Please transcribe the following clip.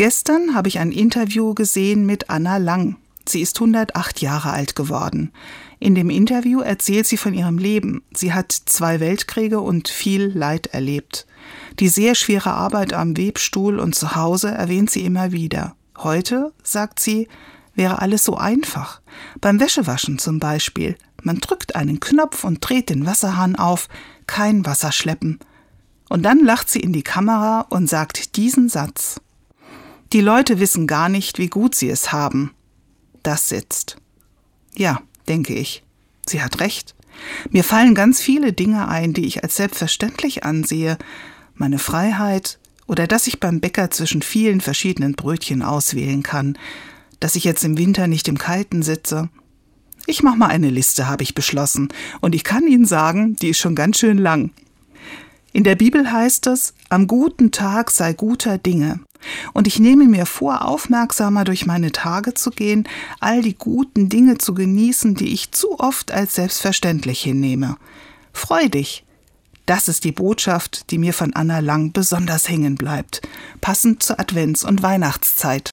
Gestern habe ich ein Interview gesehen mit Anna Lang. Sie ist 108 Jahre alt geworden. In dem Interview erzählt sie von ihrem Leben. Sie hat zwei Weltkriege und viel Leid erlebt. Die sehr schwere Arbeit am Webstuhl und zu Hause erwähnt sie immer wieder. Heute, sagt sie, wäre alles so einfach. Beim Wäschewaschen zum Beispiel. Man drückt einen Knopf und dreht den Wasserhahn auf, kein Wasser schleppen. Und dann lacht sie in die Kamera und sagt diesen Satz. Die Leute wissen gar nicht, wie gut sie es haben. Das sitzt. Ja, denke ich. Sie hat recht. Mir fallen ganz viele Dinge ein, die ich als selbstverständlich ansehe. Meine Freiheit oder dass ich beim Bäcker zwischen vielen verschiedenen Brötchen auswählen kann, dass ich jetzt im Winter nicht im Kalten sitze. Ich mach mal eine Liste, habe ich beschlossen, und ich kann Ihnen sagen, die ist schon ganz schön lang. In der Bibel heißt es, am guten Tag sei guter Dinge. Und ich nehme mir vor, aufmerksamer durch meine Tage zu gehen, all die guten Dinge zu genießen, die ich zu oft als selbstverständlich hinnehme. Freu dich. Das ist die Botschaft, die mir von Anna Lang besonders hängen bleibt, passend zur Advents- und Weihnachtszeit.